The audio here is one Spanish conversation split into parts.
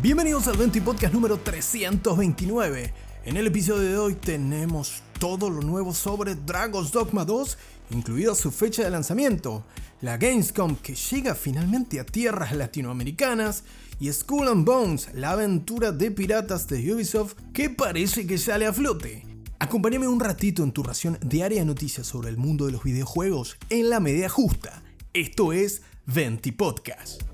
Bienvenidos al 20 Podcast número 329. En el episodio de hoy tenemos todo lo nuevo sobre Dragon's Dogma 2, incluida su fecha de lanzamiento, la Gamescom que llega finalmente a tierras latinoamericanas y Skull and Bones, la aventura de piratas de Ubisoft que parece que sale a flote. Acompáñame un ratito en tu ración diaria de noticias sobre el mundo de los videojuegos en la media justa. Esto es 20 Podcast.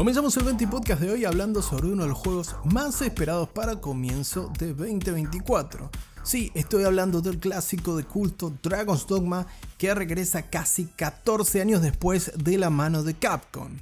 Comenzamos el 20 Podcast de hoy hablando sobre uno de los juegos más esperados para comienzo de 2024. Sí, estoy hablando del clásico de culto Dragon's Dogma que regresa casi 14 años después de la mano de Capcom.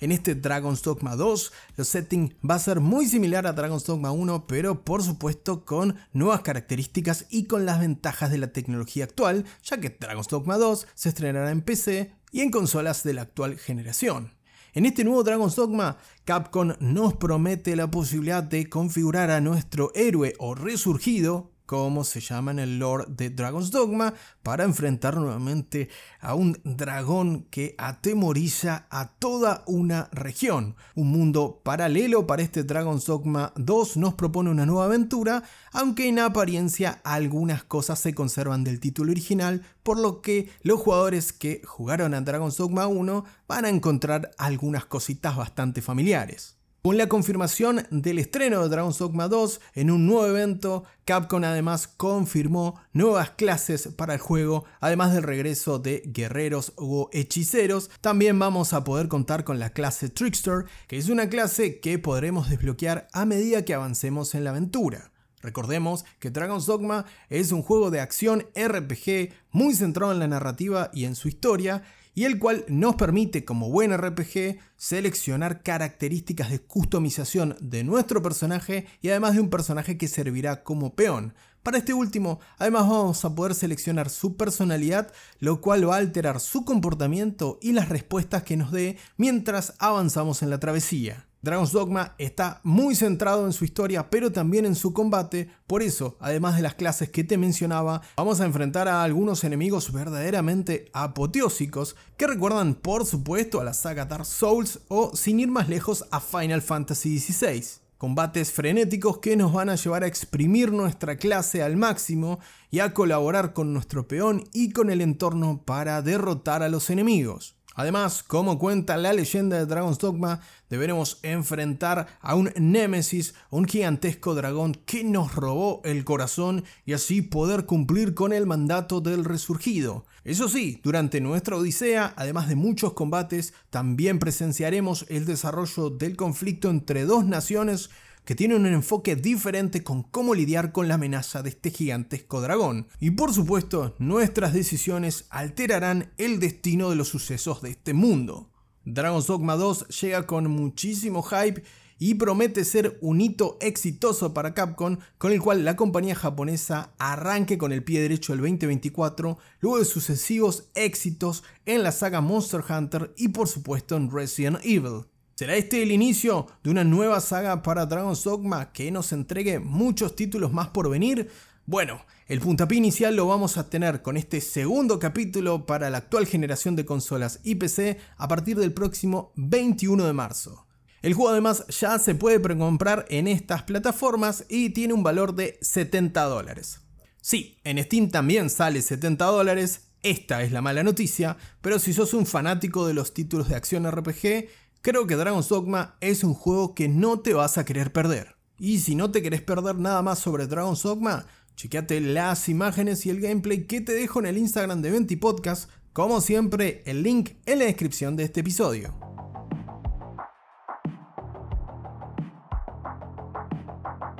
En este Dragon's Dogma 2, el setting va a ser muy similar a Dragon's Dogma 1, pero por supuesto con nuevas características y con las ventajas de la tecnología actual, ya que Dragon's Dogma 2 se estrenará en PC y en consolas de la actual generación. En este nuevo Dragon's Dogma, Capcom nos promete la posibilidad de configurar a nuestro héroe o resurgido como se llama en el lore de Dragon's Dogma, para enfrentar nuevamente a un dragón que atemoriza a toda una región. Un mundo paralelo para este Dragon's Dogma 2 nos propone una nueva aventura, aunque en apariencia algunas cosas se conservan del título original, por lo que los jugadores que jugaron a Dragon's Dogma 1 van a encontrar algunas cositas bastante familiares. Con la confirmación del estreno de Dragon's Dogma 2 en un nuevo evento, Capcom además confirmó nuevas clases para el juego, además del regreso de guerreros o hechiceros. También vamos a poder contar con la clase Trickster, que es una clase que podremos desbloquear a medida que avancemos en la aventura. Recordemos que Dragon's Dogma es un juego de acción RPG muy centrado en la narrativa y en su historia, y el cual nos permite como buen RPG seleccionar características de customización de nuestro personaje y además de un personaje que servirá como peón. Para este último, además vamos a poder seleccionar su personalidad, lo cual va a alterar su comportamiento y las respuestas que nos dé mientras avanzamos en la travesía. Dragon's Dogma está muy centrado en su historia, pero también en su combate. Por eso, además de las clases que te mencionaba, vamos a enfrentar a algunos enemigos verdaderamente apoteósicos que recuerdan, por supuesto, a la saga Dark Souls o, sin ir más lejos, a Final Fantasy XVI. Combates frenéticos que nos van a llevar a exprimir nuestra clase al máximo y a colaborar con nuestro peón y con el entorno para derrotar a los enemigos. Además, como cuenta la leyenda de Dragon's Dogma, deberemos enfrentar a un Némesis, un gigantesco dragón que nos robó el corazón y así poder cumplir con el mandato del resurgido. Eso sí, durante nuestra odisea, además de muchos combates, también presenciaremos el desarrollo del conflicto entre dos naciones que tiene un enfoque diferente con cómo lidiar con la amenaza de este gigantesco dragón. Y por supuesto, nuestras decisiones alterarán el destino de los sucesos de este mundo. Dragon's Dogma 2 llega con muchísimo hype y promete ser un hito exitoso para Capcom, con el cual la compañía japonesa arranque con el pie derecho el 2024, luego de sucesivos éxitos en la saga Monster Hunter y por supuesto en Resident Evil. ¿Será este el inicio de una nueva saga para Dragon's Dogma que nos entregue muchos títulos más por venir? Bueno, el puntapié inicial lo vamos a tener con este segundo capítulo para la actual generación de consolas y PC a partir del próximo 21 de marzo. El juego además ya se puede precomprar en estas plataformas y tiene un valor de 70 dólares. Sí, en Steam también sale 70 dólares, esta es la mala noticia, pero si sos un fanático de los títulos de acción RPG, Creo que Dragon's Dogma es un juego que no te vas a querer perder. Y si no te querés perder nada más sobre Dragon's Dogma, chequeate las imágenes y el gameplay que te dejo en el Instagram de Venti Podcast, como siempre el link en la descripción de este episodio.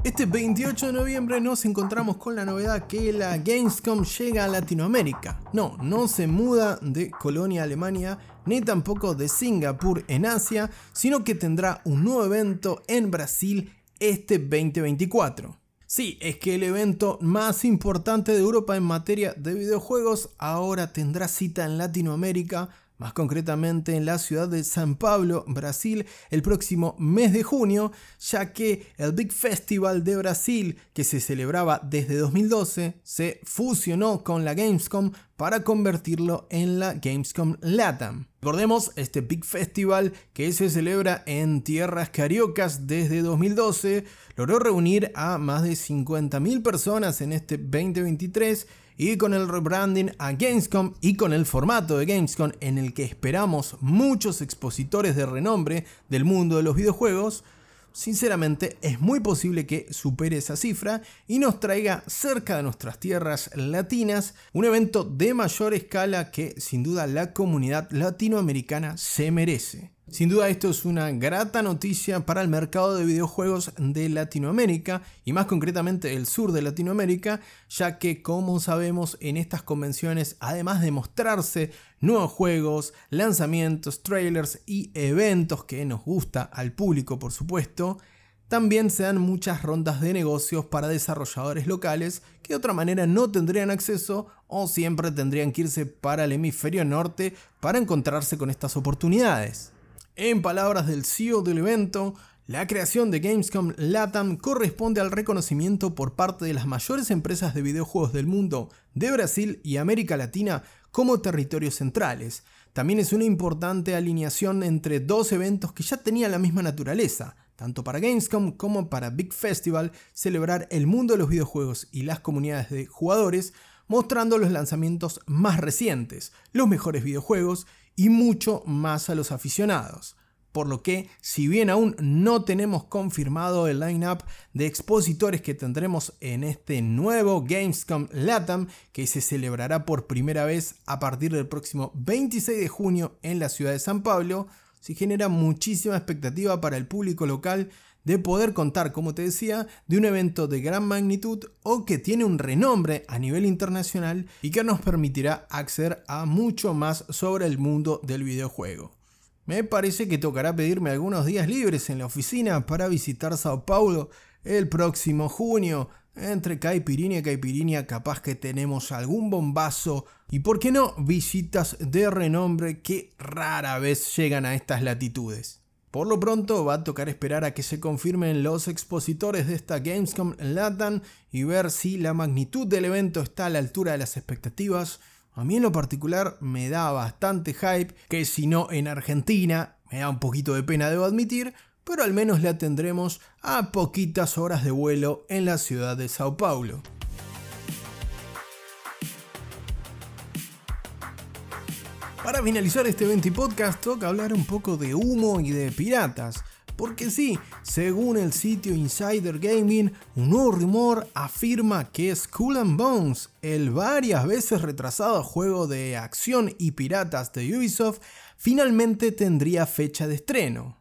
Este 28 de noviembre nos encontramos con la novedad que la Gamescom llega a Latinoamérica. No, no se muda de Colonia, Alemania, ni tampoco de Singapur en Asia, sino que tendrá un nuevo evento en Brasil este 2024. Sí, es que el evento más importante de Europa en materia de videojuegos ahora tendrá cita en Latinoamérica más concretamente en la ciudad de San Pablo, Brasil, el próximo mes de junio, ya que el Big Festival de Brasil, que se celebraba desde 2012, se fusionó con la Gamescom para convertirlo en la Gamescom LATAM. Recordemos este Big Festival que se celebra en tierras cariocas desde 2012, logró reunir a más de 50.000 personas en este 2023 y con el rebranding a Gamescom y con el formato de Gamescom en el que esperamos muchos expositores de renombre del mundo de los videojuegos, sinceramente es muy posible que supere esa cifra y nos traiga cerca de nuestras tierras latinas un evento de mayor escala que sin duda la comunidad latinoamericana se merece. Sin duda esto es una grata noticia para el mercado de videojuegos de Latinoamérica y más concretamente el sur de Latinoamérica, ya que como sabemos en estas convenciones, además de mostrarse nuevos juegos, lanzamientos, trailers y eventos que nos gusta al público por supuesto, también se dan muchas rondas de negocios para desarrolladores locales que de otra manera no tendrían acceso o siempre tendrían que irse para el hemisferio norte para encontrarse con estas oportunidades. En palabras del CEO del evento, la creación de Gamescom LATAM corresponde al reconocimiento por parte de las mayores empresas de videojuegos del mundo, de Brasil y América Latina, como territorios centrales. También es una importante alineación entre dos eventos que ya tenían la misma naturaleza, tanto para Gamescom como para Big Festival, celebrar el mundo de los videojuegos y las comunidades de jugadores, mostrando los lanzamientos más recientes, los mejores videojuegos y mucho más a los aficionados. Por lo que, si bien aún no tenemos confirmado el line-up de expositores que tendremos en este nuevo Gamescom LATAM, que se celebrará por primera vez a partir del próximo 26 de junio en la ciudad de San Pablo, se genera muchísima expectativa para el público local de poder contar, como te decía, de un evento de gran magnitud o que tiene un renombre a nivel internacional y que nos permitirá acceder a mucho más sobre el mundo del videojuego. Me parece que tocará pedirme algunos días libres en la oficina para visitar Sao Paulo el próximo junio. Entre caipirinha y caipirinha capaz que tenemos algún bombazo y por qué no visitas de renombre que rara vez llegan a estas latitudes. Por lo pronto va a tocar esperar a que se confirmen los expositores de esta Gamescom Latam y ver si la magnitud del evento está a la altura de las expectativas. A mí en lo particular me da bastante hype, que si no en Argentina, me da un poquito de pena debo admitir, pero al menos la tendremos a poquitas horas de vuelo en la ciudad de Sao Paulo. Para finalizar este 20 podcast, toca hablar un poco de humo y de piratas. Porque sí, según el sitio Insider Gaming, un nuevo rumor afirma que Skull and Bones, el varias veces retrasado juego de acción y piratas de Ubisoft, finalmente tendría fecha de estreno.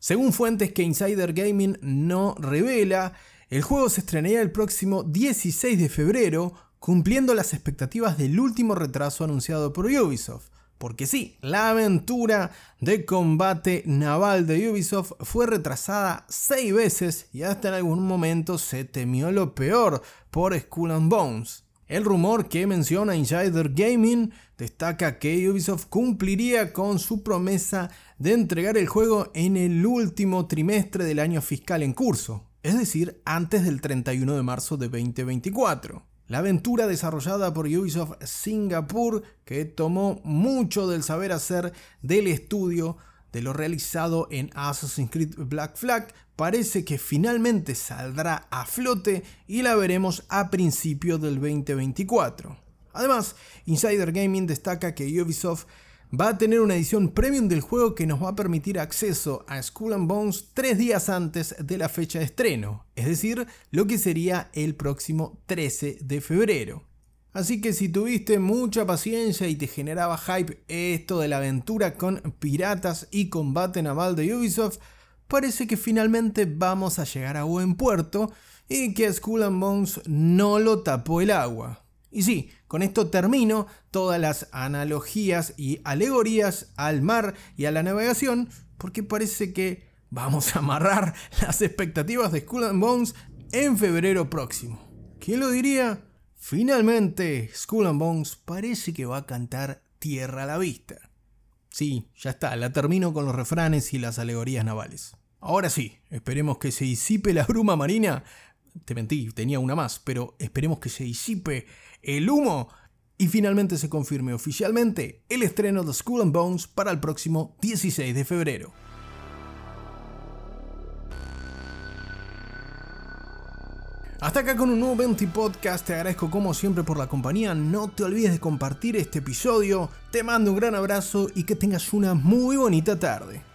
Según fuentes que Insider Gaming no revela, el juego se estrenaría el próximo 16 de febrero, cumpliendo las expectativas del último retraso anunciado por Ubisoft. Porque sí, la aventura de combate naval de Ubisoft fue retrasada seis veces y hasta en algún momento se temió lo peor por Skull and Bones. El rumor que menciona Insider Gaming destaca que Ubisoft cumpliría con su promesa de entregar el juego en el último trimestre del año fiscal en curso, es decir, antes del 31 de marzo de 2024. La aventura desarrollada por Ubisoft Singapur, que tomó mucho del saber hacer del estudio de lo realizado en Assassin's Creed Black Flag, parece que finalmente saldrá a flote y la veremos a principios del 2024. Además, Insider Gaming destaca que Ubisoft va a tener una edición premium del juego que nos va a permitir acceso a Skull and Bones tres días antes de la fecha de estreno, es decir, lo que sería el próximo 13 de febrero. Así que si tuviste mucha paciencia y te generaba hype esto de la aventura con piratas y combate naval de Ubisoft, parece que finalmente vamos a llegar a buen puerto y que Skull and Bones no lo tapó el agua. Y sí, con esto termino todas las analogías y alegorías al mar y a la navegación, porque parece que vamos a amarrar las expectativas de Skull and Bones en febrero próximo. ¿Quién lo diría? Finalmente, Skull and Bones parece que va a cantar Tierra a la vista. Sí, ya está, la termino con los refranes y las alegorías navales. Ahora sí, esperemos que se disipe la bruma marina. Te mentí, tenía una más, pero esperemos que se disipe el humo y finalmente se confirme oficialmente el estreno de Skull and Bones para el próximo 16 de febrero. Hasta acá con un nuevo 20 Podcast, te agradezco como siempre por la compañía, no te olvides de compartir este episodio, te mando un gran abrazo y que tengas una muy bonita tarde.